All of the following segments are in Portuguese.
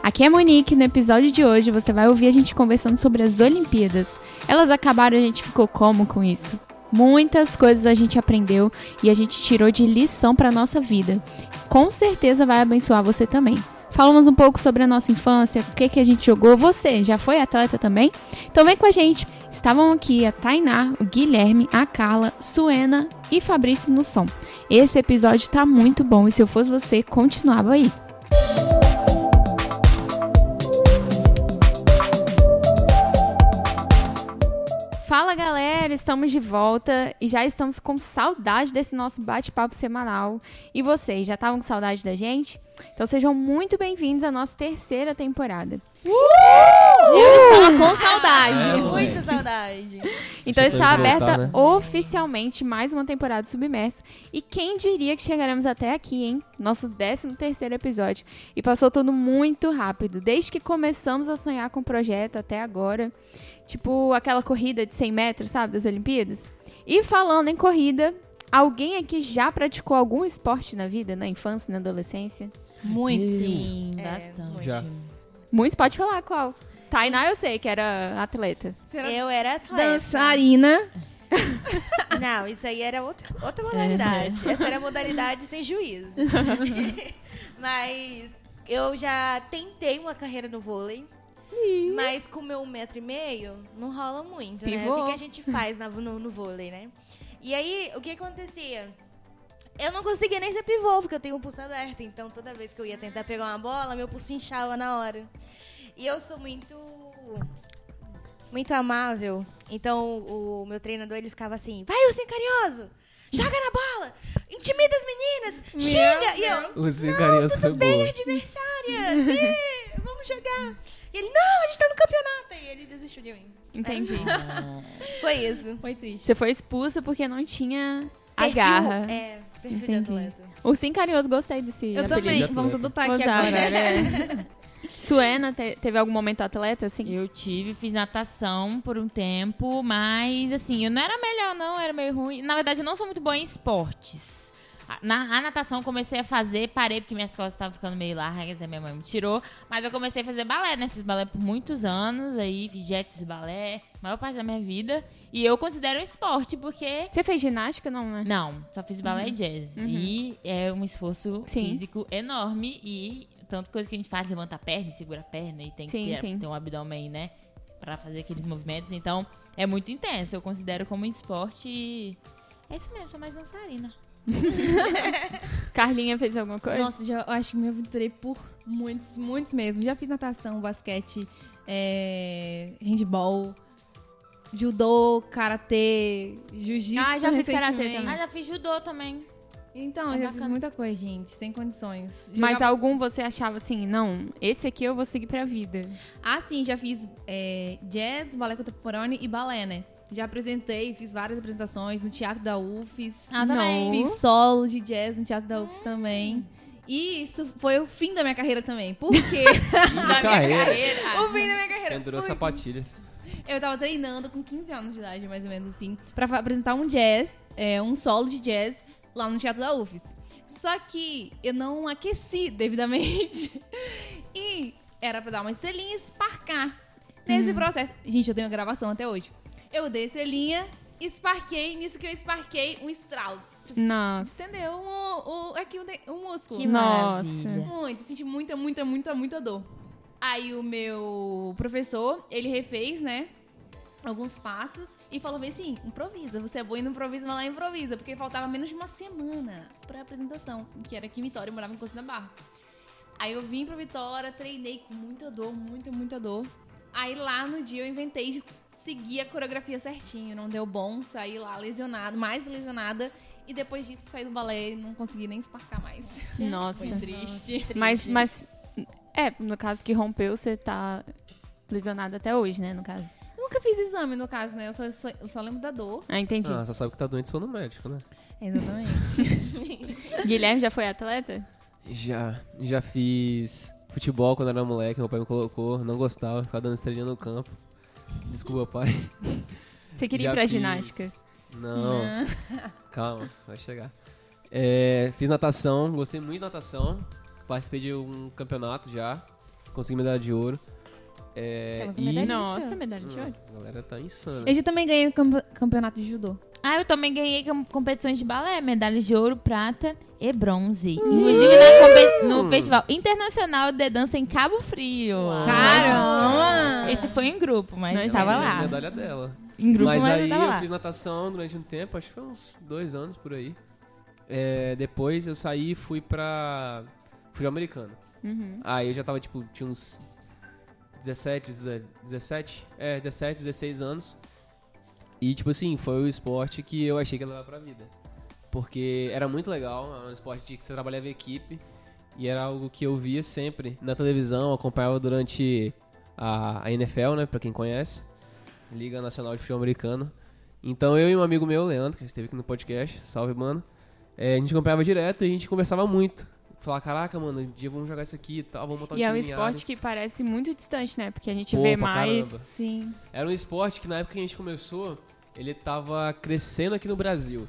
Aqui é Monique, no episódio de hoje você vai ouvir a gente conversando sobre as Olimpíadas. Elas acabaram a gente ficou como com isso? Muitas coisas a gente aprendeu e a gente tirou de lição para nossa vida. Com certeza vai abençoar você também. Falamos um pouco sobre a nossa infância, o que, que a gente jogou. Você já foi atleta também? Então vem com a gente. Estavam aqui a Tainá, o Guilherme, a Carla, Suena e Fabrício no som. Esse episódio tá muito bom e se eu fosse você, continuava aí. Fala galera, estamos de volta e já estamos com saudade desse nosso bate-papo semanal. E vocês, já estavam com saudade da gente? Então sejam muito bem-vindos à nossa terceira temporada. Uh! Eu estava com saudade, É, muita saudade. Então está aberta voltar, né? oficialmente mais uma temporada do Submerso. E quem diria que chegaremos até aqui, hein? Nosso 13 terceiro episódio. E passou tudo muito rápido, desde que começamos a sonhar com o projeto até agora. Tipo aquela corrida de 100 metros, sabe, das Olimpíadas. E falando em corrida, alguém aqui já praticou algum esporte na vida, na infância, na adolescência? Muito. Sim, É, bastante. muito. Já. Muitos, pode falar qual. Tainá eu sei que era atleta. Eu era atleta. Dançarina. Não, isso aí era outra, outra modalidade. Essa era a modalidade sem juízo. mas eu já tentei uma carreira no vôlei. Mas com meu um metro e meio, não rola muito, né? Pivô. O que, que a gente faz na- no, no vôlei, né? E aí, o que acontecia? Eu não conseguia nem ser pivô, porque eu tenho um pulso aberto. Então, toda vez que eu ia tentar pegar uma bola, meu pulso inchava na hora. E eu sou muito... Muito amável. Então, o meu treinador, ele ficava assim... Vai, Ursinho Carinhoso! Joga na bola! Intimida as meninas! Xinga! E eu... O Carinhoso foi Bem, boa. adversária! Ih, vamos jogar! E ele, não, a gente tá no campeonato! E ele desistiu de mim. Entendi. Foi isso. Foi triste. Você foi expulsa porque não tinha a Perfil- garra. É, perfil de Entendi. atleta. Ursinho Carinhoso, gostei desse Eu apelido. também. atleta. Vamos adotar aqui usar agora. é. Suena, te- teve algum momento atleta, assim? Eu tive, fiz natação por um tempo, mas assim, eu não era melhor, não, era meio ruim. Na verdade, eu não sou muito boa em esportes. A- Na, a natação eu comecei a fazer, parei porque minhas costas estavam ficando meio largas, aí minha mãe me tirou. Mas eu comecei a fazer balé, né? Fiz balé por muitos anos, aí fiz jets de balé, maior parte da minha vida. E eu considero um esporte, porque. Você fez ginástica, não, né? Não, só fiz balé e jazz. E é um esforço Sim. físico enorme e tanto coisa que a gente faz, levanta a perna, e segura a perna e tem Sim, que ter, ter um abdômen né? Pra fazer aqueles movimentos. Então, é muito intenso. Eu considero como um esporte. É isso mesmo, sou mais dançarina. Carlinha fez alguma coisa? Nossa, já, eu acho que me aventurei por muitos, muitos mesmo. Já fiz natação, basquete, é, handball, judô, karatê, jiu-jitsu. Ah, já fiz karatê também. Ah, já fiz judô também. Então, É eu já bacana. fiz muita coisa, gente, sem condições. Mas Jogava- algum você achava assim, não, esse aqui eu vou seguir pra vida. Ah, sim, já fiz é, jazz, balé contemporâneo e balé, né? Já apresentei, fiz várias apresentações no Teatro da UFES. Ah, também. Não. Fiz solo de jazz no Teatro da UFES também. E isso foi o fim da minha carreira também. Por quê? Da carreira. o fim da minha carreira. Pendurou Por- sapatilhas. Eu tava treinando com 15 anos de idade, mais ou menos assim, pra apresentar um jazz, é, um solo de jazz lá no Teatro da UFES. Só que eu não aqueci devidamente. e era pra dar uma estrelinha e esparcar. Nesse processo. Gente, eu tenho a gravação até hoje. Eu dei a estrelinha, esparquei, nisso que eu esparquei, um estralo. Nossa. Entendeu? O, o, aqui o, de- o músculo. Que Nossa. maravilha. Muito, senti muita, muita, muita, muita dor. Aí o meu professor, ele refez, né? Alguns passos e falou bem assim: improvisa, você é boa e não improvisa, vai lá e improvisa. Porque faltava menos de uma semana pra apresentação, que era aqui em Vitória, eu morava em Costa da Barra. Aí eu vim pra Vitória, treinei com muita dor, muita, muita dor. Aí lá no dia eu inventei de seguir a coreografia certinho, não deu bom, saí lá lesionado, mais lesionada. E depois disso saí do balé e não consegui nem esparcar mais. Nossa. Foi triste. Mas, mas, é, no caso que rompeu, você tá lesionada até hoje, né, no caso. Nunca fiz exame, no caso, né? Eu só, só- eu só lembro da dor. Ah, entendi. Ah, só sabe que tá doente se for no médico, né? Exatamente. Guilherme já foi atleta? Já. Já fiz futebol quando era moleque, meu pai me colocou, não gostava, ficava dando estrelinha no campo. Desculpa, pai. Você queria Já ir pra fiz. ginástica? Não. Calma, vai chegar. É, fiz natação, gostei muito de natação. Participei de um campeonato já. Consegui medalha de ouro. É, Temos e... Nossa, medalha de Hum, ouro. a galera tá insana. Eu já também ganhei o campe- campeonato de judô. Ah, eu também ganhei com- competições de balé, medalhas de ouro, prata e bronze. Inclusive na compe- no Festival Internacional de Dança em Cabo Frio. Caramba! Esse foi em grupo, mas Nós eu tava Ganhei a lá. medalha dela. Em grupo, mas mas, aí eu eu fiz natação durante um tempo, acho que foi uns dois anos por aí. É, depois eu saí e fui pra futebol americano. Uhum. Aí eu já tava, tipo, tinha uns 17, 17, é, 17, 16 anos. E, tipo assim, foi o esporte que eu achei que ia levar pra vida. Porque era muito legal, é um esporte que você trabalhava em equipe. E era algo que eu via sempre na televisão, acompanhava durante a, a NFL, né, pra quem conhece. Liga Nacional de Futebol Americano. Então eu e um amigo meu, Leandro, que esteve aqui no podcast, salve, mano. é, a gente acompanhava direto e a gente conversava muito. Falar, caraca, mano, um dia vamos jogar isso aqui e tal, vamos montar um E é um time em esporte Ares." que parece muito distante, né? Porque a gente Pô, vê mais. caramba. Sim. Era um esporte que na época que a gente começou, ele tava crescendo aqui no Brasil.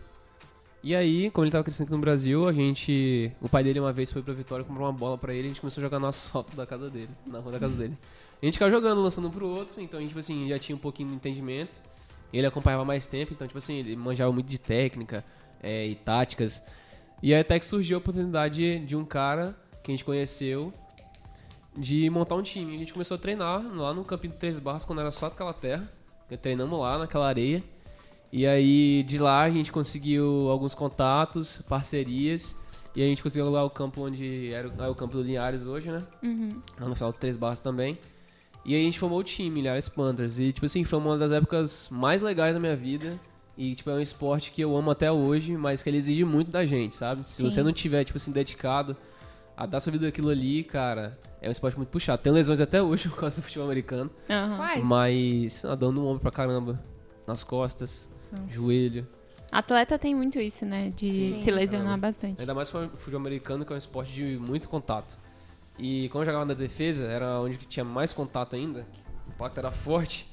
E aí, como ele tava crescendo aqui no Brasil, a gente. O pai dele uma vez foi pra Vitória comprou uma bola pra ele e a gente começou a jogar no asfalto da casa dele, na rua da casa dele. A gente ficava jogando, lançando um pro outro, então a gente, tipo assim, já tinha um pouquinho de entendimento. Ele acompanhava mais tempo, então, tipo assim, ele manjava muito de técnica é, e táticas. E aí até que surgiu a oportunidade de um cara que a gente conheceu de montar um time. A gente começou a treinar lá no Campinho de Três Barras, quando era só aquela terra. Treinamos lá naquela areia. E aí de lá a gente conseguiu alguns contatos, parcerias. E a gente conseguiu alugar o campo onde era o, é o campo do Linhares hoje, né? Uhum. Lá no final de Três Barras também. E aí a gente formou o time, Linhares Panthers. E tipo assim, foi uma das épocas mais legais da minha vida. E tipo, é um esporte que eu amo até hoje, mas que ele exige muito da gente, sabe? Se Sim. você não tiver, tipo assim, dedicado a dar sua vida aquilo ali, cara, é um esporte muito puxado. Tem lesões até hoje por causa do futebol americano. Aham. Quais? Mas ah, dando um ombro pra caramba. Nas costas, joelho. Atleta tem muito isso, né? De Sim. se lesionar Caramba. bastante. Ainda mais para o futebol americano, que é um esporte de muito contato. E como eu jogava na defesa, era onde que tinha mais contato ainda. O impacto era forte.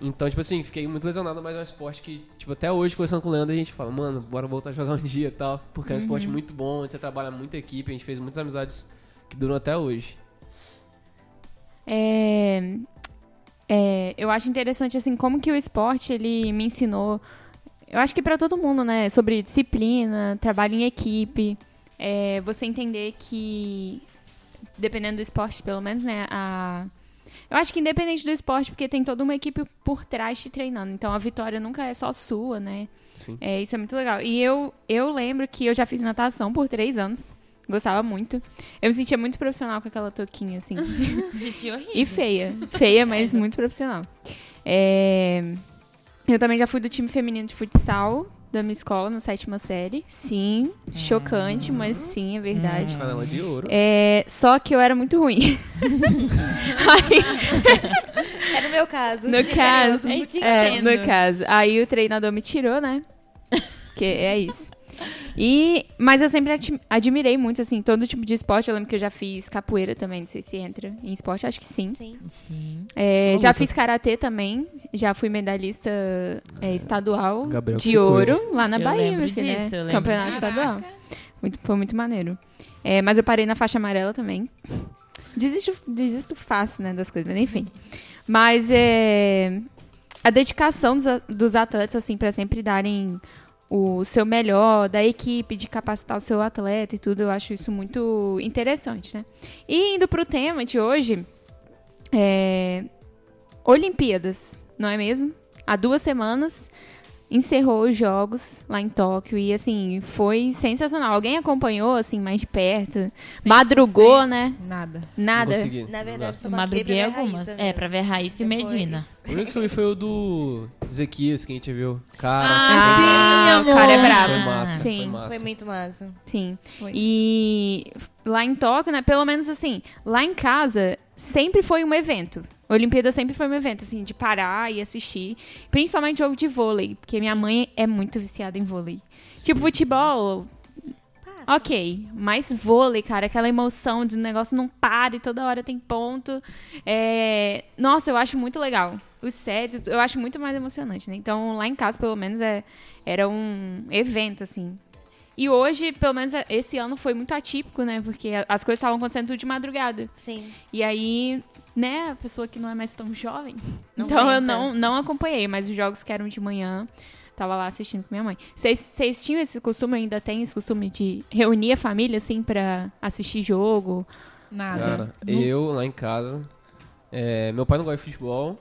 Então, tipo assim, fiquei muito lesionado, mas é um esporte que, tipo, até hoje, conversando com o Leandro, a gente fala, mano, bora voltar a jogar um dia e tal. Porque é um esporte muito bom, onde você trabalha muita equipe, a gente fez muitas amizades que duram até hoje. É, é, eu acho interessante, assim, como que o esporte, ele me ensinou... Eu acho que pra todo mundo, né? Sobre disciplina, trabalho em equipe. é, você entender que, dependendo do esporte, pelo menos, né? A... Eu acho que independente do esporte, porque tem toda uma equipe por trás te treinando. Então, a vitória nunca é só sua, né? Sim. É, isso é muito legal. E eu, eu lembro que eu já fiz natação por três anos. Gostava muito. Eu me sentia muito profissional com aquela touquinha, assim. Gente, horrível. e feia. Feia, mas muito profissional. É, Eu também já fui do time feminino de futsal da minha escola, na sétima série. Sim, chocante, mas sim, é verdade. Canela de ouro. É, só que eu era muito ruim. Aí, Era o meu caso. No caso, é. É, no caso. Aí o treinador me tirou, né? Que é isso. E, mas eu sempre admirei muito, assim, todo tipo de esporte. Eu lembro que eu já fiz capoeira também, não sei se entra em esporte, acho que sim. Sim. Sim. É, já luta. fiz karatê também, já fui medalhista é, estadual Gabriel de ouro lá na Eu Bahia, lembro meu filho, disso, né? eu lembro Campeonato disso. estadual. Muito, foi muito maneiro. É, mas eu parei na faixa amarela também. Desisto, desisto fácil, né, das coisas, mas enfim. Mas é, a dedicação dos, dos atletas, assim, para sempre darem o seu melhor, da equipe, de capacitar o seu atleta e tudo, eu acho isso muito interessante, né? E indo pro tema de hoje, é, Olimpíadas, não é mesmo? Há duas semanas encerrou os jogos lá em Tóquio e assim foi sensacional. Alguém acompanhou assim mais de perto? Madrugou, né? Nada. Nada. Na verdade, só Eu madruguei algumas. Raíssa É, pra ver Raíssa e. Medina. O único que eu vi foi o do Zequias, que a gente viu. Cara, Ah, sim, o cara é amor. brabo. foi massa. Sim. Foi massa. Foi muito massa. Sim. Foi. E lá em Tóquio, né? Pelo menos assim, lá em casa sempre foi um evento. A Olimpíada sempre foi um evento, assim, de parar e assistir. Principalmente jogo de vôlei, porque minha mãe é muito viciada em vôlei. Tipo, futebol, Ok, mas vôlei, cara, aquela emoção de o negócio não para e toda hora tem ponto. É... Nossa, eu acho muito legal. Os sets, eu acho muito mais emocionante, né? Então, lá em casa, pelo menos, é... era um evento, assim. E hoje, pelo menos esse ano, foi muito atípico, né? Porque as coisas estavam acontecendo tudo de madrugada. Sim. E aí, né, a pessoa que não é mais tão jovem. Não então eu aguenta. não, não acompanhei, mas os jogos que eram de manhã, tava lá assistindo com minha mãe. Vocês tinham esse costume, ainda tem esse costume de reunir a família, assim, pra assistir jogo? Nada. Cara, Não- eu lá em casa, é, meu pai não gosta de futebol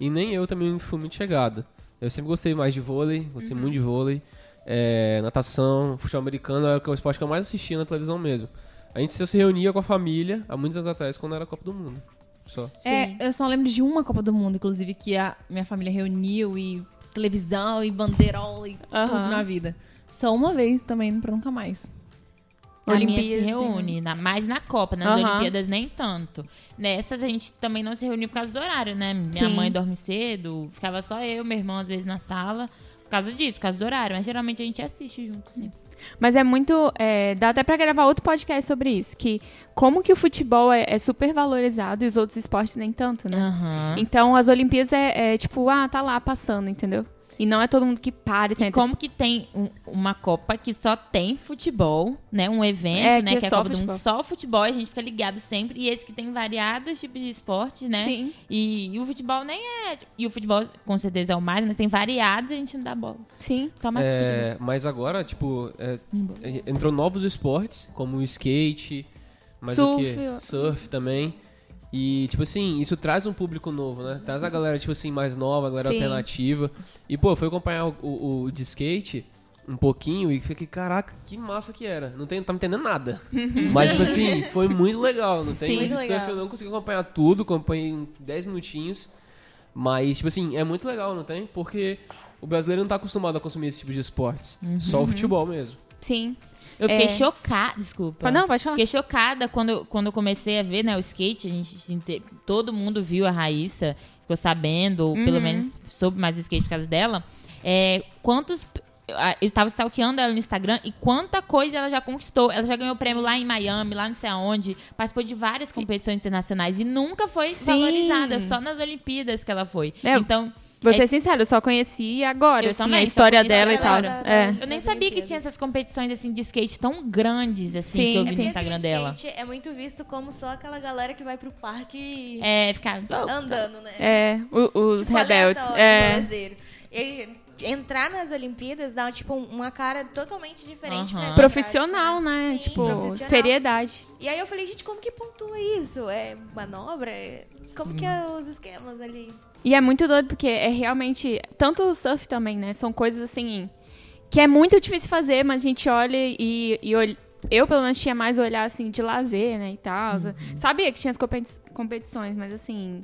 e nem eu também fui muito chegado. Eu sempre gostei mais de vôlei, gostei muito de vôlei, é, natação, futebol americano era o esporte que eu mais assistia na televisão mesmo. A gente se reunia com a família há muitos anos atrás, quando era a Copa do Mundo. Só. É, eu só lembro de uma Copa do Mundo, inclusive, que a minha família reuniu e televisão e bandeirol e tudo na vida. Só uma vez também, pra nunca mais. A minha se Olimpíadas, reúne, na, mais na Copa, nas. Olimpíadas nem tanto. Nessas a gente também não se reuniu por causa do horário, né? Minha Sim. mãe dorme cedo, ficava só eu, meu irmão às vezes na sala. Por causa disso, por causa do horário. Mas geralmente a gente assiste junto, sim. Mas é muito. é, dá até pra gravar outro podcast sobre isso. Que como que o futebol é, é super valorizado e os outros esportes nem tanto, né? Aham. Então as Olimpíadas é, é tipo, ah, tá lá passando, entendeu? E não é todo mundo que para e E como que tem um- uma Copa que só tem futebol, né? Um evento, É, né? que é Que é a só Copa do futebol. Mundo, só futebol, a gente fica ligado sempre. E esse que tem variados tipos de esportes, né? Sim. E, e o futebol nem é. E o futebol com certeza é o mais, mas tem variados e a gente não dá bola. Sim. Só mais futebol. É, mas agora, tipo, é, Hum. entrou novos esportes, como o skate, mas Surf. o quê? Surf também. E, tipo assim, isso traz um público novo, né? Traz a galera, tipo assim, mais nova, a galera Sim. alternativa. E, pô, foi acompanhar o, o, o de skate um pouquinho e fiquei, caraca, que massa que era. Não tem, não tava entendendo nada. Mas, tipo assim, foi muito legal. Não tem Sim. de surf, eu não consegui acompanhar tudo, acompanhei em 10 minutinhos. Mas, tipo assim, é muito legal, não tem? Porque o brasileiro não tá acostumado a consumir esse tipo de esportes. Só o futebol mesmo. Sim. Eu fiquei É. chocada, desculpa. Não, pode falar. Fiquei chocada quando, eu- quando eu comecei a ver, né, o skate, a gente todo mundo viu a Raíssa, ficou sabendo, ou pelo Uhum. menos soube mais do skate por causa dela. É, quantos. Eu tava stalkeando ela no Instagram e quanta coisa ela já conquistou. Ela já ganhou prêmio lá em Miami, lá não sei aonde, participou de várias competições internacionais e nunca foi Sim. valorizada, só nas Olimpíadas que ela foi. É, então, Vou é- ser sincero, eu só conheci agora, Eu assim, também, a história dela e tal. É. eu nem sabia que tinha essas competições assim de skate tão grandes assim Sim, que eu vi sim. no Instagram dela. skate é muito visto como só aquela galera que vai pro parque É, ficar. andando, né? É, o- os Tipo, rebeldes. É. brasileiro. E entrar nas Olimpíadas dá tipo uma cara totalmente diferente essa Profissional, prática, né? Sim, tipo, profissional. seriedade. E aí eu falei, gente, como que pontua isso? É manobra? É- Como que é os esquemas ali? E é muito doido porque é realmente. Tanto o surf também, né? São coisas assim. Que é muito difícil fazer, mas a gente olha e. e olha- eu, pelo menos, tinha mais olhar assim de lazer, né? E tal. Sabia que tinha as competi- competições, mas assim.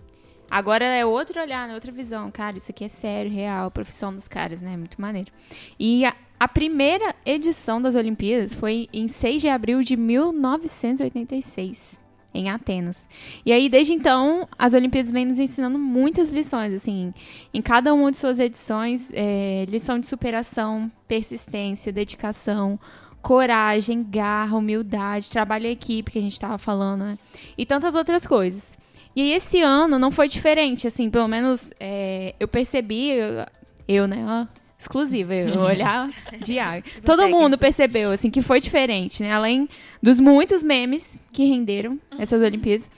Agora é outro olhar, né? outra visão. Cara, isso aqui é sério, real, profissão dos caras, né? Muito maneiro. E a, a primeira edição das Olimpíadas foi em 6 de abril de 1986, em Atenas. E aí, desde então, as Olimpíadas vêm nos ensinando muitas lições, assim, em cada uma de suas edições, é, lição de superação, persistência, dedicação, coragem, garra, humildade, trabalho em equipe, que a gente estava falando, né? E tantas outras coisas. E aí, esse ano não foi diferente, assim, pelo menos é, eu percebi, eu, eu, né, ó, exclusiva, eu olhar diário. Todo técnico. mundo percebeu, assim, que foi diferente, né? Além dos muitos memes que renderam essas Olimpíadas,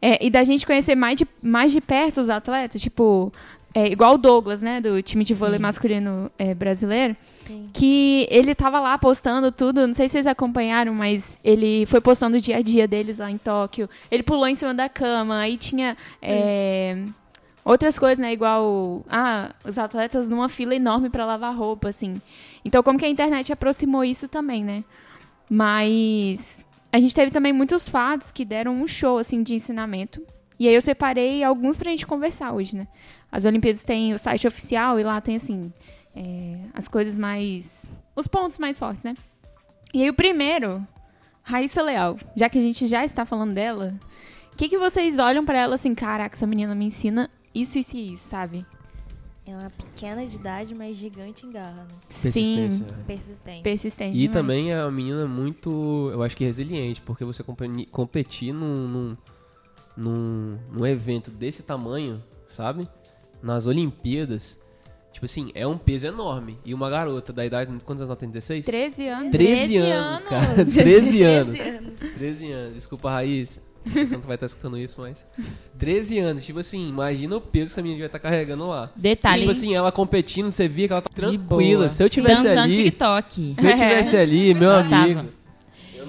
é, e da gente conhecer mais de, mais de perto os atletas, tipo, é, igual o Douglas, né, do time de vôlei Sim. masculino é, brasileiro, Sim. que ele tava lá postando tudo, não sei se vocês acompanharam, mas ele foi postando o dia a dia deles lá em Tóquio. Ele pulou em cima da cama, aí tinha é, outras coisas, né, igual ah, os atletas numa fila enorme para lavar roupa, assim. Então, como que a internet aproximou isso também, né? Mas a gente teve também muitos fatos que deram um show assim de ensinamento. E aí eu separei alguns pra gente conversar hoje, né? As Olimpíadas têm o site oficial e lá tem assim é, as coisas mais. os pontos mais fortes, né? E aí o primeiro, Raíssa Leal, já que a gente já está falando dela, o que, que vocês olham pra ela assim, caraca, essa menina me ensina isso, isso e isso, sabe? É uma pequena de idade, mas gigante em garra, né? Sim, Persistência. Persistente. persistente. E demais. também é uma menina muito, eu acho que resiliente, porque você competir num, num, num, num evento desse tamanho, sabe? Nas Olimpíadas, tipo assim, é um peso enorme. E uma garota da idade, quantos anos ela tem? 16? 13 anos. 13 13 anos, cara. 13 anos. 13 anos. 13 anos. Desculpa, Raiz. Você não vai estar escutando isso, mas. 13 anos. Tipo assim, imagina o peso que essa menina vai estar carregando lá. Detalhe. Tipo assim, ela competindo, você via que ela tá tranquila. Se eu tivesse Dançando ali. TikTok. Se eu tivesse ali, meu amigo.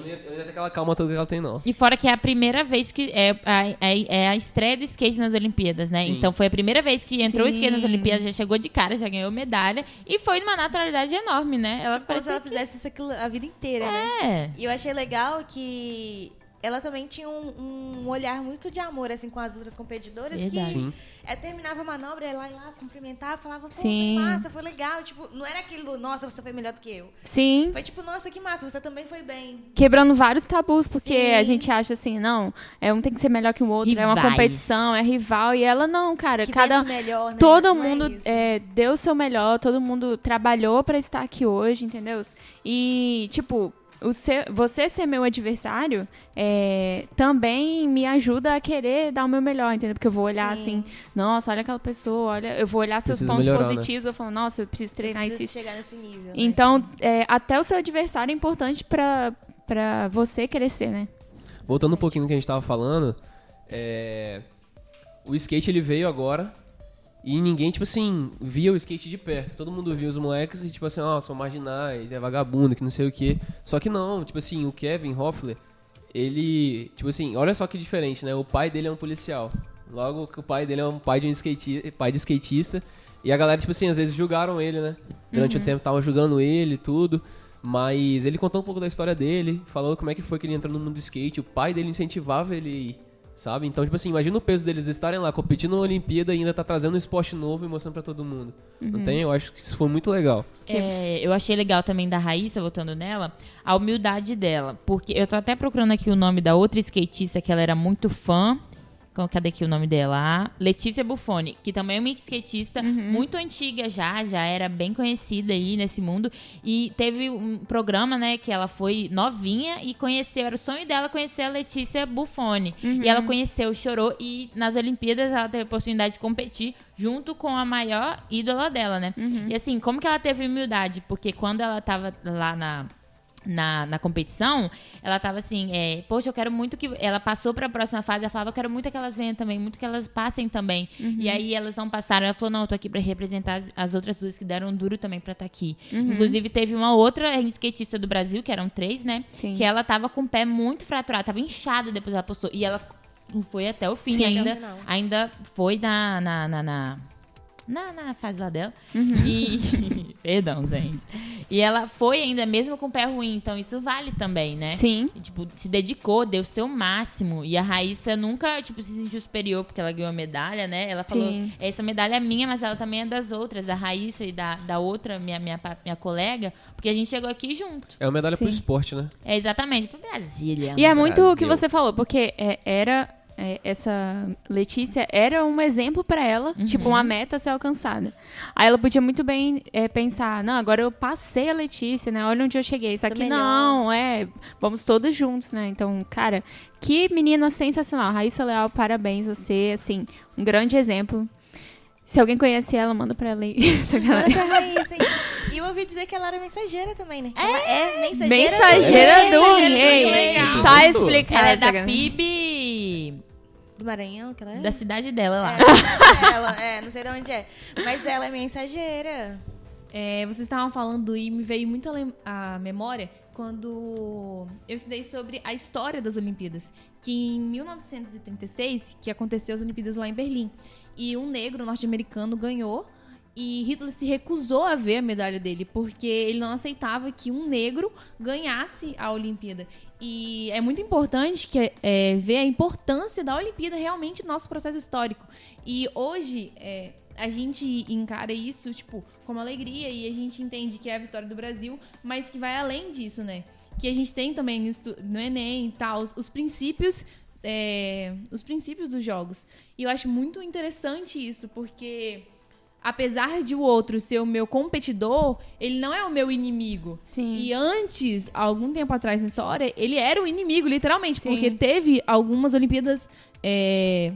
Eu não ia, eu não ia ter aquela calma toda que ela tem, não. E fora que é a primeira vez que é a, é, é a estreia do skate nas Olimpíadas, né? Sim. Então foi a primeira vez que entrou o skate nas Sim. Olimpíadas, já chegou de cara, já ganhou medalha e foi numa naturalidade enorme, né? Ela Como se ela parecia fizesse isso aquilo a vida inteira, né? que- É. E eu achei legal que ela também tinha um, um olhar muito de amor, assim, com as outras competidoras. Verdade. Que Sim. é, terminava a manobra, ela ia lá cumprimentar, falava, pô, Sim. foi massa, foi legal. Tipo, não era aquilo, nossa, você foi melhor do que eu. Sim. Foi tipo, nossa, que massa, você também foi bem. Quebrando vários tabus, porque Sim. a gente acha assim, não, é um tem que ser melhor que o outro, é uma Rivais. competição, é rival. E ela não, cara, Que cada. melhor, né? Todo Não é mundo isso. é, deu o seu melhor, todo mundo trabalhou pra estar aqui hoje, entendeu? E, tipo, seu- você ser meu adversário é, também me ajuda a querer dar o meu melhor, entendeu? Porque eu vou olhar Sim. assim, nossa, olha aquela pessoa, olha, eu vou olhar seus Preciso pontos melhorar, né? positivos, eu falo, nossa, eu preciso Eu treinar preciso isso. chegar nesse nível. né? Então, é, até o seu adversário é importante pra, pra você crescer, né? Voltando um pouquinho no que a gente tava falando, é, o skate ele veio agora e ninguém, tipo assim, via o skate de perto. Todo mundo via os moleques e, tipo assim, ó, são marginais, é vagabundo, que não sei o quê. Só que não, tipo assim, o Kevin Hoffler, ele, tipo assim, olha só que diferente, né? O pai dele é um policial. Logo que o pai dele é um pai de um skate, pai de skatista. E a galera, tipo assim, às vezes julgaram ele, né? Durante o tempo tava julgando ele e tudo. Mas ele contou um pouco da história dele, falou como é que foi que ele entrou no mundo do skate. O pai dele incentivava ele sabe? Então, tipo assim, imagina o peso deles estarem lá competindo na Olimpíada e ainda tá trazendo um esporte novo e mostrando pra todo mundo. Não tem? Eu acho que isso foi muito legal. É, eu achei legal também da Raíssa, voltando nela, a humildade dela. Porque eu tô até procurando aqui o nome da outra skatista que ela era muito fã. Qual- Cadê aqui o nome dela? Letícia Buffoni, que também é uma skatista muito antiga já, já era bem conhecida aí nesse mundo. E teve um programa, né, que ela foi novinha e conheceu, era o sonho dela conhecer a Letícia Buffoni. E ela conheceu, chorou e nas Olimpíadas ela teve a oportunidade de competir junto com a maior ídola dela, né? E assim, como que ela teve humildade? Porque quando ela tava lá na na, na competição, ela tava assim, é, poxa, eu quero muito que. Ela passou pra próxima fase, ela falava, eu quero muito que elas venham também, muito que elas passem também. E aí elas não passaram. Ela falou, não, eu tô aqui pra representar as, as outras duas que deram duro também pra estar aqui. Inclusive, teve uma outra skatista do Brasil, que eram três, né? Sim. Que ela tava com o pé muito fraturado, tava inchada depois ela postou. E ela foi até o fim Sim, ainda. final. Ainda foi na. na, na, na na, na fase lá dela. E. Perdão, gente. E ela foi ainda mesmo com o pé ruim, então isso vale também, né? Sim. E, tipo, se dedicou, deu o seu máximo. E a Raíssa nunca, tipo, se sentiu superior porque ela ganhou a medalha, né? Ela falou, Sim. essa medalha é minha, mas ela também é das outras, da Raíssa e da, da outra, minha, minha, minha colega, porque a gente chegou aqui junto. É uma medalha pro Sim. esporte, né? É exatamente, pro Brasília. E é muito o que Brasil. você falou, porque é, era. É, essa Letícia era um exemplo pra ela, tipo, uma meta a ser alcançada. Aí ela podia muito bem é, pensar, não, agora eu passei a Letícia, né? Olha onde eu cheguei. Isso Sou aqui melhor. não, é. Vamos todos juntos, né? Então, cara, que menina sensacional. Raíssa Leal, parabéns. Você, assim, um grande exemplo. Se alguém conhece ela, manda pra ela aí. Manda pra Raíssa, hein? E eu ouvi dizer que ela era mensageira também, né? Ela é mensageira, Mensageira do Mensageira rei. legal. Tá Legal. explicado. Ela é da galera. PIB Do Maranhão, que ela é? da cidade dela lá. É, ela, é, não sei de onde é. Mas ela é mensageira. É, vocês estavam falando e me veio muito a, a memória quando eu estudei sobre a história das Olimpíadas, que em 1936, que aconteceu as Olimpíadas lá em Berlim, e um negro norte-americano ganhou e Hitler se recusou a ver a medalha dele, porque ele não aceitava que um negro ganhasse a Olimpíada. E é muito importante que, é, ver a importância da Olimpíada realmente no nosso processo histórico. E hoje, é, a gente encara isso, tipo, como alegria e a gente entende que é a vitória do Brasil, mas que vai além disso, né? Que a gente tem também no, no Enem e tal, os, os princípios, é, os princípios dos jogos. E eu acho muito interessante isso, porque apesar de o outro ser o meu competidor, ele não é o meu inimigo. Sim. E antes, algum tempo atrás na história, ele era o inimigo, literalmente, Sim. porque teve algumas Olimpíadas é,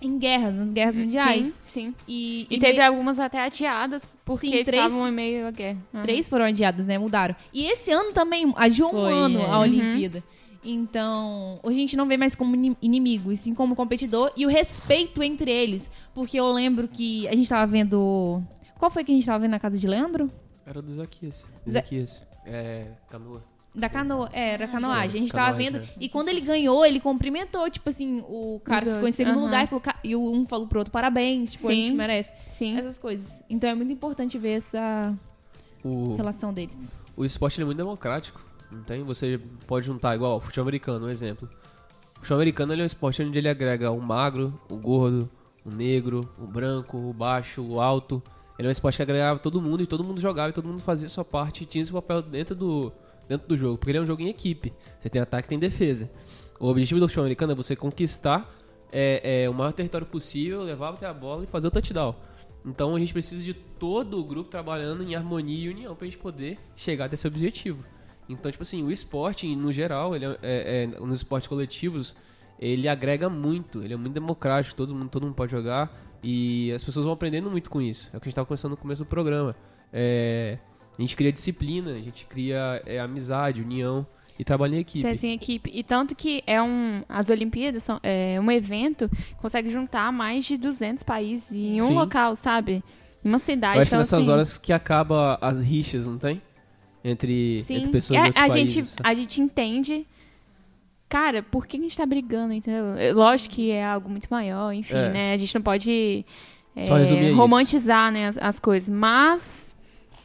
em guerras, nas guerras mundiais. Sim, sim. E, E teve me- algumas até adiadas, porque Sim, três- estavam em meio à guerra. Aham. Três foram adiadas, né? Mudaram. E esse ano também adiou um Foi, ano é. a Olimpíada. Então, hoje a gente não vê mais como ini- inimigo, e sim como competidor. E o respeito entre eles. Porque eu lembro que a gente tava vendo. Qual foi que a gente tava vendo na casa de Leandro? Era do Zaquias. Zaquias. É, canoa. Da canoa, é, era canoagem. A gente tava vendo. é. E quando ele ganhou, ele cumprimentou, tipo assim, o cara Os que ficou em segundo aham. lugar e, falou, e o um falou pro outro parabéns, tipo, a gente Sim. merece. Sim. Essas coisas. Então é muito importante ver essa O, relação deles. o esporte ele é muito democrático. Tem? Você pode juntar igual futebol americano, um exemplo. O futebol americano é um esporte onde ele agrega o magro, o gordo, o negro, o branco, o baixo, o alto. Ele é um esporte que agregava todo mundo e todo mundo jogava e todo mundo fazia sua parte e tinha seu papel dentro do, dentro do jogo. Porque ele é um jogo em equipe. Você tem ataque tem defesa. O objetivo do futebol americano é você conquistar é, é, o maior território possível, levar até a bola e fazer o touchdown. Então a gente precisa de todo o grupo trabalhando em harmonia e união pra gente poder chegar até esse objetivo. Então, tipo assim, o esporte, no geral, ele é, é- é- nos esportes coletivos, ele agrega muito, ele é muito democrático, todo mundo, todo mundo pode jogar e as pessoas vão aprendendo muito com isso. É o que a gente estava conversando no começo do programa. É, a gente cria disciplina, a gente cria é, amizade, união e trabalho em equipe. Ser assim, equipe. E tanto que é um. As Olimpíadas são é um evento que consegue juntar mais de 200 países em um Sim. local, sabe? Em uma cidade. Eu acho que então, nessas assim, horas que acaba as rixas, não tem? Entre, Sim. entre pessoas É, de outros a países. gente, a gente entende. Cara, por que a gente tá brigando, entendeu? É, Lógico que é algo muito maior, enfim, É. né? A gente não pode é, isso. romantizar né, as, as coisas. Mas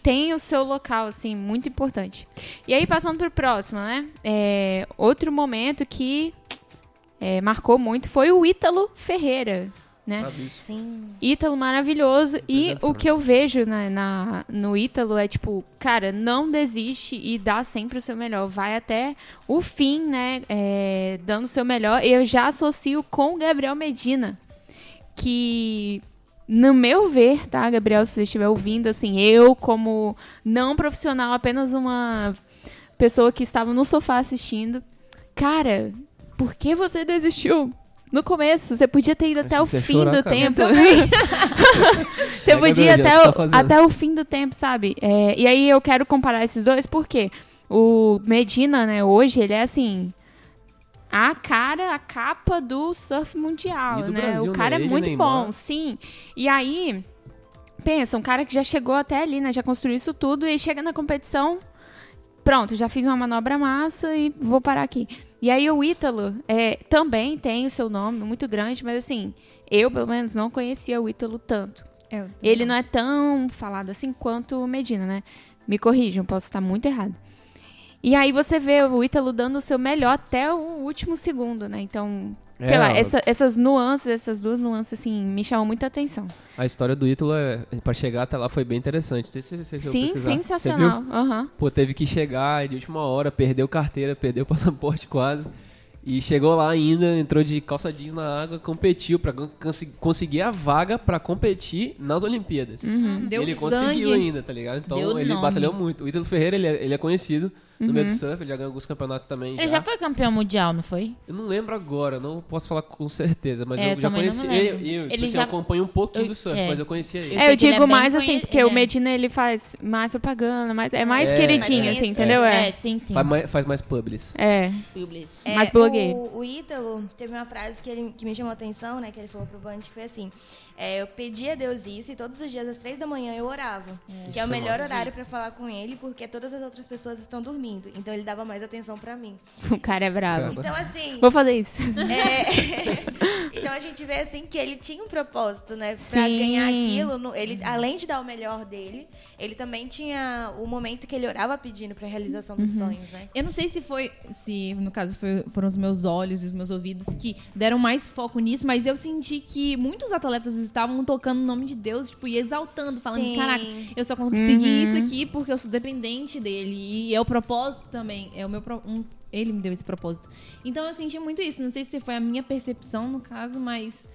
tem o seu local, assim, muito importante. E aí, passando pro próximo, né? É, outro momento que é, marcou muito foi o Ítalo Ferreira, né? Sim. Ítalo maravilhoso. E Representando. o que eu vejo na, na- no Ítalo é tipo, cara, não desiste e dá sempre o seu melhor. Vai até o fim, né? é, dando o seu melhor. Eu já associo com o Gabriel Medina. Que, no meu ver, tá, Gabriel, se você estiver ouvindo, assim, eu, como não profissional, apenas uma pessoa que estava no sofá assistindo. Cara, por que você desistiu? No começo, você podia ter ido até o fim chorar, do cara. tempo. você É, podia até, tá o, fazendo. até o fim do tempo, sabe? É, e aí eu quero comparar esses dois porque o Medina, né, hoje, ele é assim. A cara, a capa do surf mundial, do né? Brasil, o cara né? é Ele muito Neymar. bom, sim. E aí, pensa, um cara que já chegou até ali, né? Já construiu isso tudo e aí chega na competição. Pronto, já fiz uma manobra massa e vou parar aqui. E aí o Ítalo é, também tem o seu nome muito grande, mas assim, eu pelo menos não conhecia o Ítalo tanto. Ele não é tão falado assim quanto o Medina, né? Me corrijam, posso estar muito errado. E aí você vê o Ítalo dando o seu melhor até o último segundo, né? Então, sei É, lá, essa- essas nuances, essas duas nuances, assim, me chamam muita atenção. A história do Ítalo, é, pra chegar até lá, foi bem interessante. Não sei se você chegou a Sim, sensacional. Aham. Pô, teve que chegar de última hora, perdeu carteira, perdeu passaporte quase. E chegou lá ainda, entrou de calça jeans na água, competiu pra cons- conseguir a vaga pra competir nas Olimpíadas. Uhum. Deu ele sangue. conseguiu ainda, tá ligado? Então Deu ele nome. batalhou muito. O Ítalo Ferreira, ele é, ele é conhecido no meio do Uhum. surf, ele já ganhou alguns campeonatos também. Ele já foi campeão mundial, não foi? Eu não lembro agora, não posso falar com certeza, mas É, eu eu já conheci. Eu, eu, tipo Ele assim, já- eu acompanho um pouquinho Eu- do surf, é. mas eu conhecia ele. Eu É, eu é digo bem mais assim, porque o é- Medina ele faz mais propaganda, mais, é mais É. queridinho, Mais assim, entendeu? É, É. sim, sim. Faz mais, faz mais publis. É. Publis. É, Mais blogueiro. O, o Ítalo teve uma frase que, ele, que me chamou a atenção, né? Que ele falou pro Band, que foi assim. É, eu pedi a Deus isso e todos os dias às três da manhã eu orava. Que é o melhor horário pra falar com ele, porque todas as outras pessoas estão dormindo. Então ele dava mais atenção pra mim. O cara é bravo. Então, assim. Vou fazer isso. É, então a gente vê assim que ele tinha um propósito, né? Pra Sim. ganhar aquilo, no- ele, além de dar o melhor dele, ele também tinha o momento que ele orava pedindo pra realização dos Uhum. sonhos, né? Eu não sei se foi, se no caso foi- foram os meus olhos e os meus ouvidos que deram mais foco nisso, mas eu senti que muitos atletas estavam tocando o nome de Deus, tipo, e exaltando, falando, Sim. caraca, eu só consegui Uhum. isso aqui porque eu sou dependente dele. E é o propósito também, é o meu pro- um- ele me deu esse propósito. Então eu senti muito isso. Não sei se foi a minha percepção no caso, mas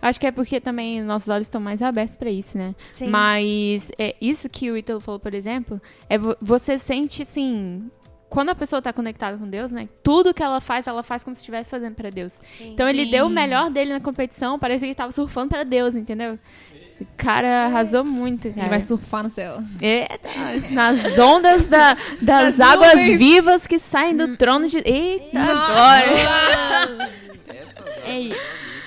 acho que é porque também nossos olhos estão mais abertos pra isso, né? Sim. Mas é, isso que o Ítalo falou, por exemplo, é vo- você sente assim. Quando a pessoa tá conectada com Deus, né? Tudo que ela faz, ela faz como se estivesse fazendo pra Deus. Sim. Então ele Sim. deu o melhor dele na competição, parecia que ele tava surfando pra Deus, entendeu? O cara arrasou muito, cara. Ele vai surfar no céu. Eita, nas ondas da- das Das águas nuvens. vivas que saem do trono de. Eita, agora! É isso.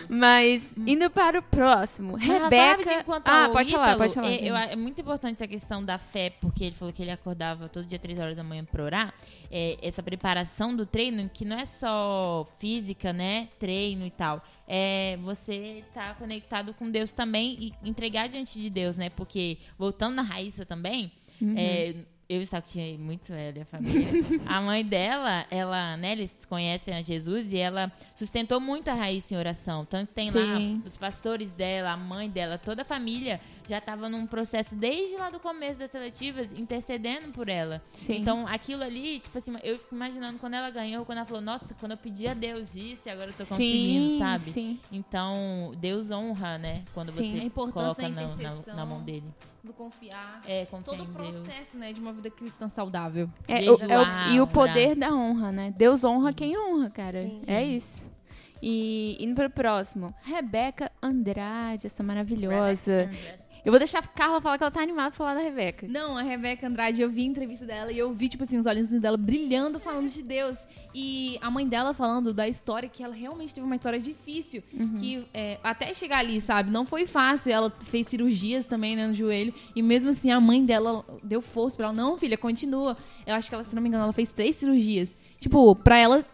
Mas indo para o próximo. Mas Rebeca. Ah, pode falar, Ítalo, pode falar. É, eu é muito importante essa questão da fé, porque ele falou que ele acordava todo dia 3 horas da manhã pra orar. É, essa preparação do treino, que não é só física, né? Treino e tal. É você estar conectado com Deus também e entregar diante de Deus, né? Porque, voltando na Raíssa também, Uhum. é, eu stalkeei muito ela e a família. a mãe dela, ela, né, eles conhecem a Jesus e ela sustentou muito a Raíssa em oração. Tanto tem Sim. lá os pastores dela, a mãe dela, toda a família já estava num processo desde lá do começo das seletivas intercedendo por ela. Sim. Então, aquilo ali, tipo assim, eu fico imaginando quando ela ganhou, quando ela falou, nossa, quando eu pedi a Deus isso e agora eu tô conseguindo, sim, sabe? Sim. Então, Deus honra, né? Quando Sim. você importância coloca na, na, na mão dele. Do confiar. É, confia Todo o processo, Deus. né, de uma vida cristã saudável. É, Jejuar, é o- e o poder da honra, né? Deus honra quem honra, cara. Sim. É isso. E indo pro próximo. Rebeca Andrade, essa maravilhosa. Eu vou deixar a Carla falar que ela tá animada pra falar da Rebeca. Não, a Rebeca Andrade, eu vi a entrevista dela e eu vi, tipo assim, os olhos dela brilhando falando de Deus. E a mãe dela falando da história, que ela realmente teve uma história difícil. Que é, até chegar ali, sabe, não foi fácil. Ela fez cirurgias também, né, no joelho. E mesmo assim, a mãe dela deu força pra ela. Não, filha, continua. Eu acho que ela, se não me engano, ela fez três cirurgias. Tipo, pra ela.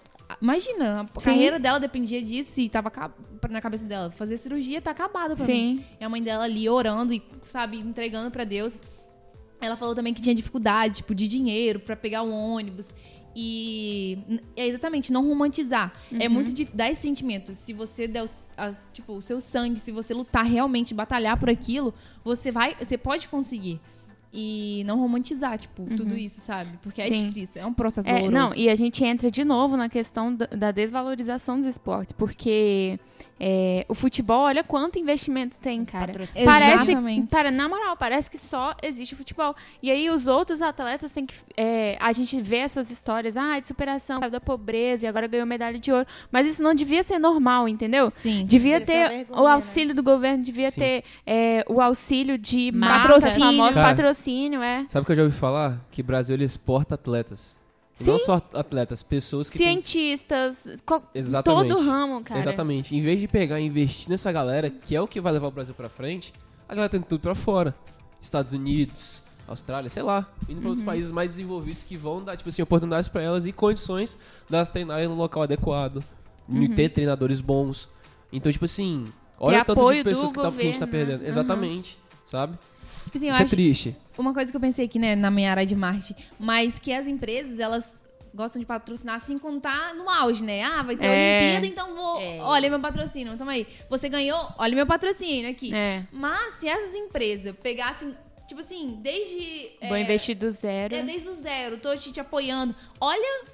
Imagina, a Sim. carreira dela dependia disso e tava na cabeça dela. Fazer cirurgia tá acabado pra mim. Sim. E a mãe dela ali orando e, sabe, entregando pra Deus. Ela falou também que tinha dificuldade, tipo, de dinheiro pra pegar um ônibus. E é exatamente, não romantizar. É muito de dar esse sentimento. Se você der os- as- tipo, o seu sangue, se você lutar realmente, batalhar por aquilo, você vai, você pode conseguir. E não romantizar, tipo, tudo isso, sabe? Porque é Sim. difícil, é um processo É, doloroso. não, e a gente entra de novo na questão da, desvalorização dos esportes, porque é, o futebol, olha quanto investimento tem, cara. Patrocínio. Parece, Exatamente. para, na moral, parece que só existe o futebol. E aí os outros atletas têm que. é, a gente vê essas histórias, ah, de superação da pobreza e agora ganhou medalha de ouro. Mas isso não devia ser normal, entendeu? Sim. Devia ter vergonha, o né? auxílio do governo, devia Sim. ter é, o auxílio de Marcas. Patrocínio. famoso Cara. Patrocínio, é. Sabe o que eu já ouvi falar? Que o Brasil ele exporta atletas. E Não Sim. só atletas, pessoas que têm Cientistas, Exatamente. todo ramo, cara. Exatamente. Em vez de pegar e investir nessa galera, que é o que vai levar o Brasil pra frente, a galera tá indo tudo pra fora. Estados Unidos, Austrália, sei lá. Indo pra Uhum. outros países mais desenvolvidos que vão dar, tipo assim, oportunidades pra elas e condições delas treinarem no local adequado. Uhum. Ter treinadores bons. Então, tipo assim, olha o tanto de pessoas que, tá, que a gente tá perdendo. né? Exatamente. Sabe? Tipo assim, eu Isso é acho, triste. uma coisa que eu pensei aqui, né, na minha área de marketing, mas que as empresas, elas gostam de patrocinar assim quando tá no auge, né? Ah, vai ter É. Olimpíada, então vou. É. Olha meu patrocínio. Toma aí. Você ganhou, olha meu patrocínio aqui. É. Mas se essas empresas pegassem, tipo assim, desde. Vou é, investir do zero. É, desde o zero, tô te, te apoiando. Olha.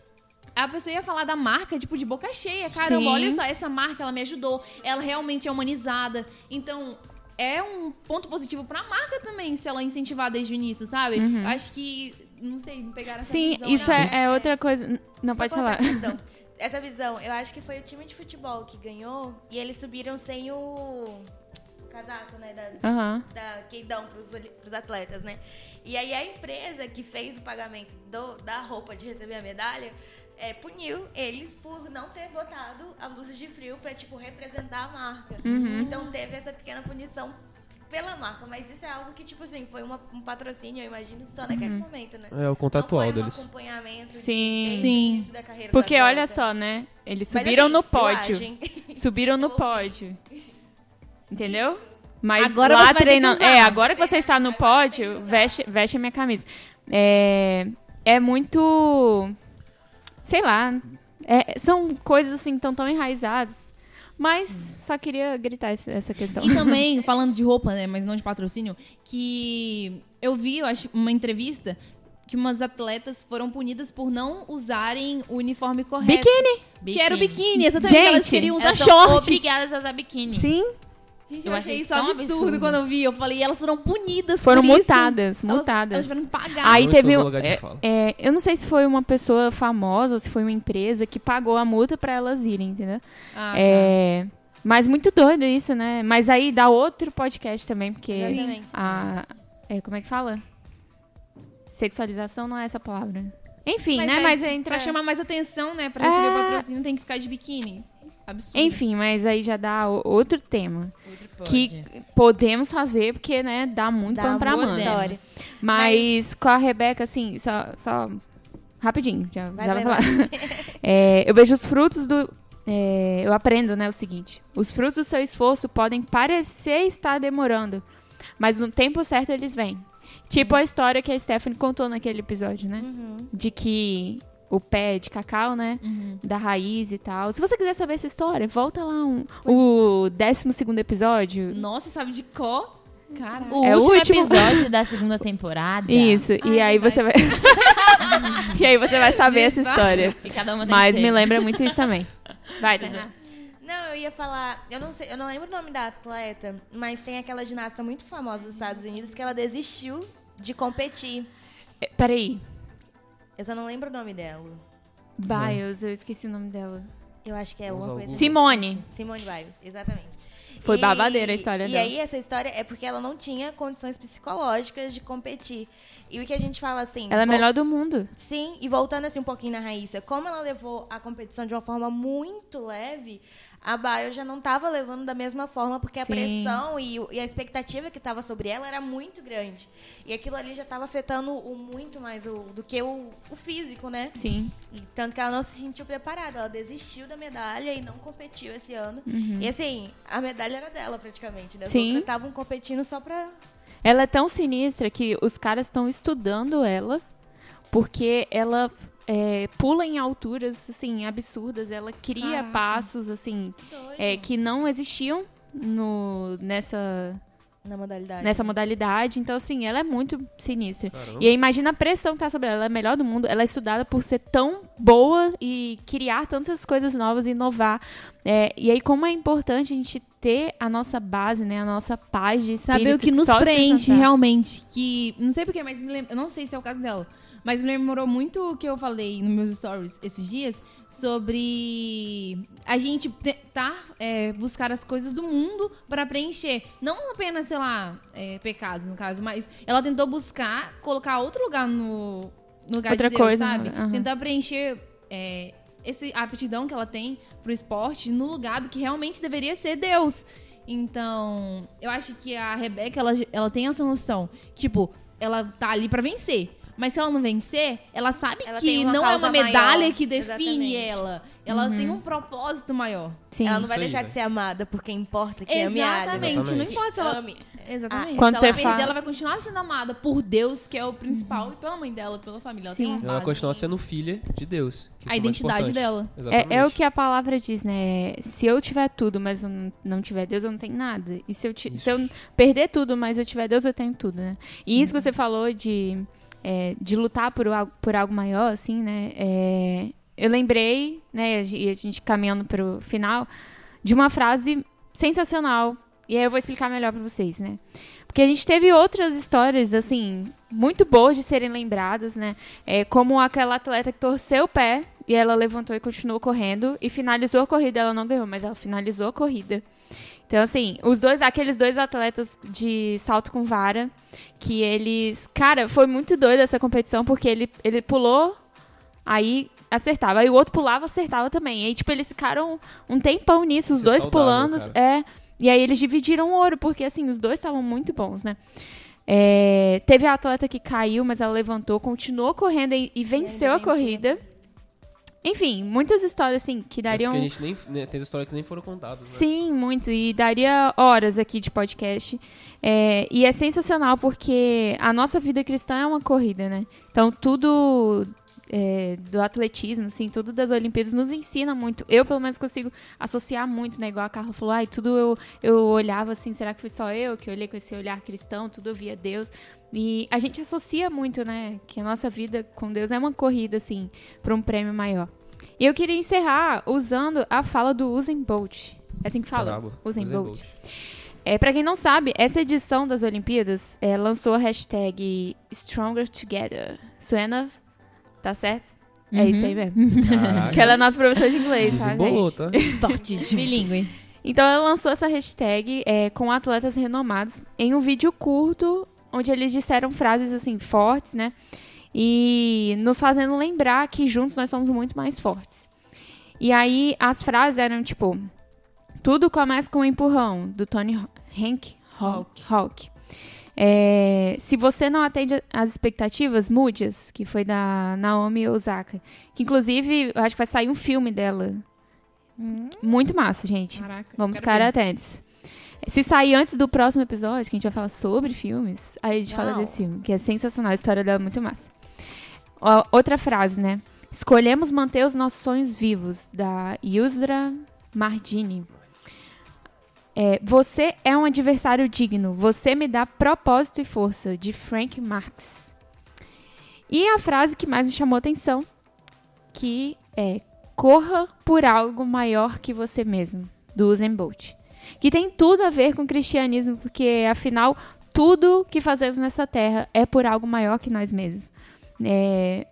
A pessoa ia falar da marca, tipo, de boca cheia. Caramba, Sim. olha só, essa marca, ela me ajudou. Ela realmente é humanizada. Então, é um ponto positivo pra marca também, se ela incentivar desde o início, sabe? Eu Acho que, não sei, não pegaram essa Uhum. Sim, visão. isso não. é, é outra coisa. Não, Só pode falar. Então, essa visão, eu acho que foi o time de futebol que ganhou e eles subiram sem o casaco, né? Da, Aham. da que dão pros, pros atletas, né? E aí a empresa que fez o pagamento do- da roupa de receber a medalha é, puniu eles por não ter botado a blusa de frio pra, tipo, representar a marca. Uhum. Então teve essa pequena punição pela marca, mas isso é algo que, tipo assim, foi uma- um patrocínio, eu imagino, só naquele momento, né? É o contratual não foi deles. um acompanhamento Sim. de, Sim. da carreira do Porque olha atleta. só, né? Eles Mas, subiram assim, no pódio. Subiram no pódio. Entendeu? Mas Agora lá treinando. É, agora que você está no pódio, veste, veste a minha camisa. É, é muito. Sei lá. é- são coisas assim tão, tão enraizadas. Mas só queria gritar essa, essa questão. E também, falando de roupa, né, mas não de patrocínio, que eu vi, eu acho, uma entrevista que umas atletas foram punidas por não usarem o uniforme correto. Biquíni! Que era o biquíni, exatamente. Gente, elas queriam usar Elas são short. obrigadas a usar biquíni. Sim. Gente, Eu eu, achei isso absurdo, absurdo. quando eu vi. Eu falei, elas foram punidas Foram por isso. multadas, Elas- multadas. Elas que pagar. Aí Não teve. estou no um- lugar de é, fala. é, eu não sei se foi uma pessoa famosa ou se foi uma empresa que pagou a multa pra elas irem, entendeu? Ah, tá. É, mas muito doido isso, né? Mas aí dá outro podcast também, porque Exatamente. a. é, como é que fala? Sexualização não é essa palavra. Enfim, Mas né? aí, mas entra. Pra chamar mais atenção, né? Pra receber É. o patrocínio tem que ficar de biquíni. Absurdo. Enfim, mas aí já dá outro tema. Pode. Que podemos fazer, porque, né, dá muito Dá pano pra manga. história. Mas, com a Rebeca, assim, só. só rapidinho, já, Vai, já vai, falar. É, eu vejo os frutos do. é, eu aprendo, né, o seguinte: os frutos do seu esforço podem parecer estar demorando, mas no tempo certo eles vêm. Tipo a história que a Stephanie contou naquele episódio, né? Uhum. De que o pé de cacau, né? Uhum. Da raiz e tal. Se você quiser saber essa história, volta lá um, o 12 segundo episódio. Nossa, sabe de có? Caraca. O É o último último. episódio da segunda temporada. Isso, e Ah, aí é você vai. e aí você vai saber essa história. E cada uma tem Mas que me lembra muito isso também. Vai, Tainá. Não, eu ia falar, eu não sei, eu não lembro o nome da atleta, mas tem aquela ginasta muito famosa dos Estados Unidos que ela desistiu de competir. É, Peraí. Eu só não lembro o nome dela. Biles, eu esqueci o nome dela. Eu acho que é Vamos uma coisa. Simone. Simone Biles, exatamente. Foi babadeira a história e dela. aí essa história é porque ela não tinha condições psicológicas de competir. E o que a gente fala assim, Ela é a melhor do mundo. Sim, e voltando assim um pouquinho na Raíssa, como ela levou a competição de uma forma muito leve, a Bio já não estava levando da mesma forma, porque a Sim. pressão e, e a expectativa que estava sobre ela era muito grande. E aquilo ali já estava afetando o muito mais o, do que o, o físico, né? Sim. E tanto que ela não se sentiu preparada. Ela desistiu da medalha e não competiu esse ano. Uhum. E assim, a medalha era dela praticamente. Né? As Sim. outras estavam competindo só pra. Ela é tão sinistra que os caras estão estudando ela porque ela é, pula em alturas, assim, absurdas. Ela cria Caraca. passos, assim, é, que não existiam no, nessa, Na modalidade. nessa modalidade. Então, assim, ela é muito sinistra. Caramba. E aí, imagina a pressão que tá sobre ela. Ela é a melhor do mundo. Ela é estudada por ser tão boa e criar tantas coisas novas e inovar. É, e aí, como é importante a gente ter a nossa base, né? A nossa paz de espírito. Saber o que nos preenche realmente. Que. Não sei porquê, mas me lembra, eu não sei se é o caso dela. Mas me lembrou muito o que eu falei nos meus stories esses dias sobre a gente tentar é, buscar as coisas do mundo para preencher. Não apenas, sei lá, é, pecados, no caso, mas ela tentou buscar colocar outro lugar no, no lugar Outra de Deus, coisa, sabe? aham. Tentar preencher é, esse, a aptidão que ela tem pro esporte no lugar do que realmente deveria ser Deus. Então, eu acho que a Rebeca, ela, ela tem essa noção. Tipo, ela tá ali pra vencer. Mas se ela não vencer, ela sabe Ela que uma não é uma medalha maior. que define Exatamente. ela. Ela tem um propósito maior. Sim. Ela não vai Isso aí, deixar de ser amada porque importa que ame a Exatamente. Exatamente. Não importa se ela. Ame. Exatamente. Quando se você ela perder, fala- ela vai continuar sendo amada por Deus, que é o principal, e pela mãe dela, pela família. Ela Sim. uma Ela base. continua sendo filha de Deus. a é mais identidade dela. Exatamente. É, é o que a palavra diz, né? Se eu tiver tudo, mas eu não- tiver Deus, eu não tenho nada. E se eu, se eu perder tudo, mas eu tiver Deus, eu tenho tudo, né? E isso Uhum. que você falou de, é, de lutar por algo, por algo maior, assim, né? É, eu lembrei, né, e a gente caminhando pro final, de uma frase sensacional. E aí eu vou explicar melhor pra vocês, né? Porque a gente teve outras histórias, assim, muito boas de serem lembradas, né? É, como aquela atleta que torceu o pé e ela levantou e continuou correndo e finalizou a corrida. Ela não ganhou, mas ela finalizou a corrida. Então, assim, os dois, aqueles dois atletas de salto com vara, que eles. Cara, foi muito doido essa competição, porque ele, ele pulou, aí acertava. Aí o outro pulava, acertava também. Aí, tipo, eles ficaram um tempão nisso, os Isso é dois saudável, pulando. cara. É. E aí eles dividiram o ouro, porque assim, os dois estavam muito bons, né? É, teve a atleta que caiu, mas ela levantou, continuou correndo e, e venceu a bem, corrida. Enfim, muitas histórias, assim, que dariam. que a gente nem, né, tem histórias que nem foram contadas, né? Sim, muito. E daria horas aqui de podcast. É, e é sensacional porque a nossa vida cristã é uma corrida, né? Então, tudo é, do atletismo, assim, tudo das Olimpíadas nos ensina muito. Eu, pelo menos, consigo associar muito, né? Igual a Carla falou, ai, tudo eu, eu olhava assim, será que foi só eu que olhei com esse olhar cristão? Tudo eu via Deus. E a gente associa muito, né? Que a nossa vida com Deus é uma corrida, assim, para um prêmio maior. E eu queria encerrar usando a fala do Usain Bolt. É assim que fala? Brabo. Usain Usain Bolt. É, para quem não sabe, essa edição das Olimpíadas é, lançou a hashtag Stronger Together. Suena, tá certo? É isso aí mesmo. Caraca. Que ela é nossa professora de inglês, tá, Desembolou, gente? tá? Fortes, bilíngue. Então ela lançou essa hashtag é, com atletas renomados em um vídeo curto, onde eles disseram frases assim fortes, né? E nos fazendo lembrar que juntos nós somos muito mais fortes. E aí as frases eram tipo: Tudo começa com um empurrão, do Tony Hank Hawk. Hawk. É, se você não atende às expectativas, mude-as, que foi da Naomi Osaka. Que inclusive, eu acho que vai sair um filme dela. Muito massa, gente. Caraca. Vamos ver. atentos. Se sair antes do próximo episódio, que a gente vai falar sobre filmes, aí a gente fala Uau. desse filme, que é sensacional, a história dela é muito massa. Ó, outra frase, né? Escolhemos manter os nossos sonhos vivos, da Yusra Mardini. É, você é um adversário digno, você me dá propósito e força, de Frank Marx. E a frase que mais me chamou a atenção, que é corra por algo maior que você mesmo, do Usain Bolt. Que tem tudo a ver com o cristianismo, porque afinal tudo que fazemos nessa terra é por algo maior que nós mesmos. É,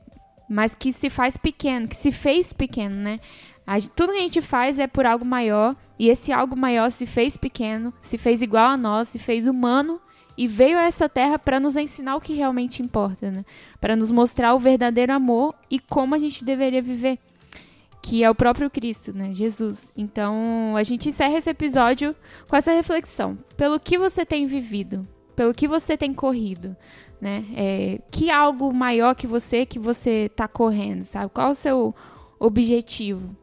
mas que se faz pequeno, que se fez pequeno, né? A tudo que a gente faz é por algo maior, e esse algo maior se fez pequeno, se fez igual a nós, se fez humano e veio a essa terra para nos ensinar o que realmente importa, né? Para nos mostrar o verdadeiro amor e como a gente deveria viver, que é o próprio Cristo, né? Jesus. Então, a gente encerra esse episódio com essa reflexão. Pelo que você tem vivido, pelo que você tem corrido, né? É, que algo maior que você que você tá correndo, sabe? Qual o seu objetivo?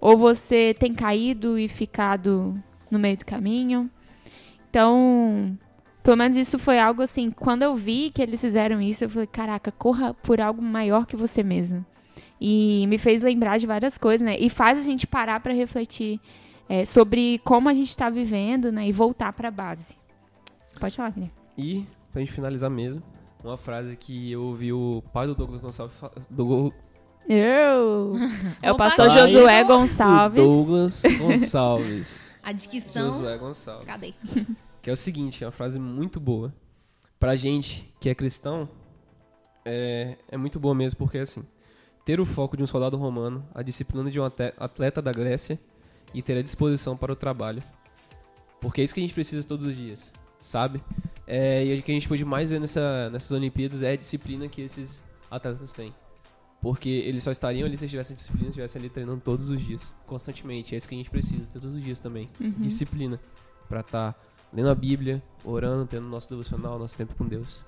Ou você tem caído e ficado no meio do caminho? Então, pelo menos isso foi algo assim, quando eu vi que eles fizeram isso, eu falei, caraca, corra por algo maior que você mesmo. E me fez lembrar de várias coisas, né? E faz a gente parar para refletir é, sobre como a gente está vivendo, né? E voltar para a base. Pode falar, Guilherme. E, pra gente finalizar mesmo, uma frase que eu ouvi o pai do Douglas Gonçalves. Do, Eu! É o pastor Josué Gonçalves. Douglas Gonçalves. A dicção. Josué Gonçalves. Cadê? Que é o seguinte, é uma frase muito boa. Pra gente que é cristão, é, é muito boa mesmo, porque assim, ter o foco de um soldado romano, a disciplina de um atleta da Grécia e ter a disposição para o trabalho. Porque é isso que a gente precisa todos os dias, sabe? É, e o que a gente pode mais ver nessa, nessas Olimpíadas é a disciplina que esses atletas têm. Porque eles só estariam ali se eles tivessem disciplina, se estivessem ali treinando todos os dias, constantemente. É isso que a gente precisa ter todos os dias também. Disciplina. Pra estar lendo a Bíblia, orando, tendo nosso devocional, nosso tempo com Deus.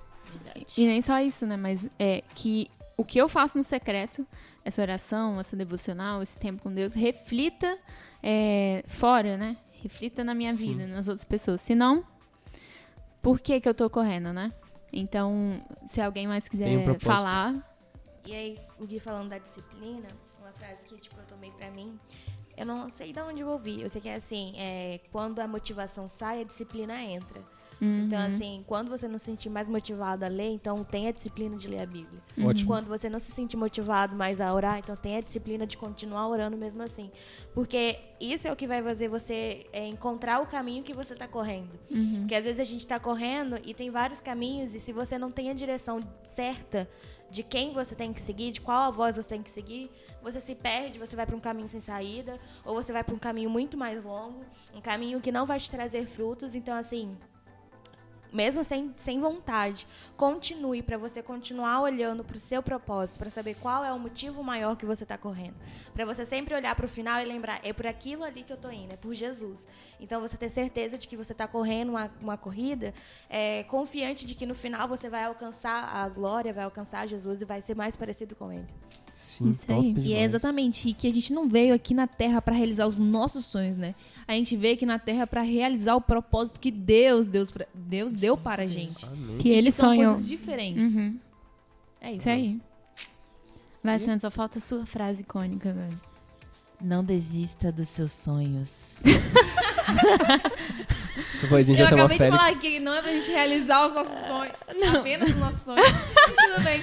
E nem só isso, né? Mas é que o que eu faço no secreto, essa oração, essa devocional, esse tempo com Deus, reflita é, fora, né? Reflita na minha Sim. vida, nas outras pessoas. Se não, por que que eu tô correndo, né? Então, se alguém mais um quiser propósito. falar, E aí, o Gui falando da disciplina, uma frase que, tipo, eu tomei pra mim, eu não sei de onde eu ouvi. Eu sei que é assim, é, quando a motivação sai, a disciplina entra. Então, assim, quando você não se sentir mais motivado a ler, então tenha a disciplina de ler a Bíblia. Ótimo. Quando você não se sentir motivado mais a orar, então tenha a disciplina de continuar orando mesmo assim. Porque isso é o que vai fazer você é, encontrar o caminho que você está correndo. Porque às vezes a gente está correndo e tem vários caminhos, e se você não tem a direção certa de quem você tem que seguir, de qual a voz você tem que seguir, você se perde, você vai para um caminho sem saída, ou você vai para um caminho muito mais longo, um caminho que não vai te trazer frutos. Então, assim, mesmo sem, sem vontade, continue para você continuar olhando para o seu propósito, para saber qual é o motivo maior que você está correndo. Para você sempre olhar para o final e lembrar, é por aquilo ali que eu tô indo, é por Jesus. Então você ter certeza de que você está correndo uma, uma corrida, é, confiante de que no final você vai alcançar a glória, vai alcançar Jesus e vai ser mais parecido com ele. Sim, Isso aí. demais. E é exatamente que a gente não veio aqui na Terra pra realizar os nossos sonhos, né? A gente veio aqui na Terra pra realizar o propósito que Deus, Deus, pra- Deus deu para a gente. Amém. que ele são sonhou. coisas diferentes. Uhum. É isso. Isso aí. Vai, Sandra, só falta a sua frase icônica agora. Não desista dos seus sonhos. Eu já acabei de Félix. falar que não é pra gente realizar os nossos sonhos. Apenas os nossos sonhos. Tudo bem.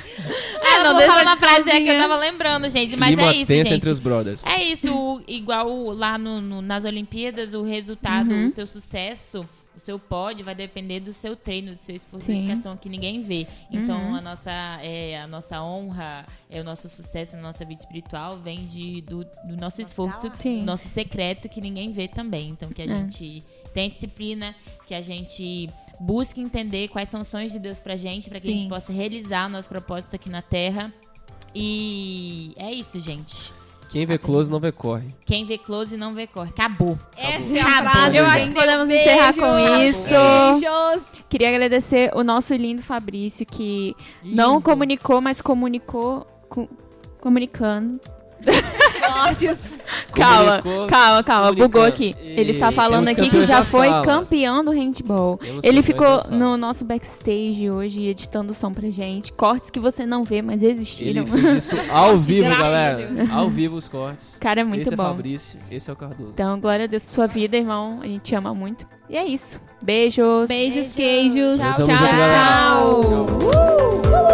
Ah, não, não, vou deixa uma frase é que eu tava lembrando, gente. Mas Clima é isso, gente. entre os brothers. É isso, o- igual lá no- no- nas Olimpíadas, o resultado, Uhum. o seu sucesso O seu pódio vai depender do seu treino, do seu esforço Sim. de dedicação que ninguém vê. Então, Uhum. a, nossa, é, a nossa honra, é, o nosso sucesso na nossa vida espiritual vem de, do, do nosso esforço, do nosso secreto que ninguém vê também. Então, que a É. gente tenha disciplina, que a gente busque entender quais são os sonhos de Deus pra gente, pra que a Sim. gente possa realizar o nosso propósito aqui na Terra. E é isso, gente. Quem vê close não vê corre. Quem vê close não vê corre. Acabou. Essa é a Acabou. frase. Eu acho que podemos Beijo. encerrar com isso. Beijos. Queria agradecer o nosso lindo Fabrício, que não comunicou, mas comunicou. com- comunicando. Fortes. Calma, calma, calma. Bugou aqui. Ele está falando aqui que já foi sala. campeão do handball. Temos Ele ficou no nosso backstage hoje, editando som pra gente. Cortes que você não vê, mas existiram. Ele fez isso ao vivo, galera. Ao vivo os cortes. Cara, é muito esse bom. é Fabrício, esse é o Cardoso. Então, glória a Deus por sua vida, irmão. A gente te ama muito. E é isso. Beijos. Beijos, queijos. Tchau, Tamo tchau. galera. Tchau. Tchau.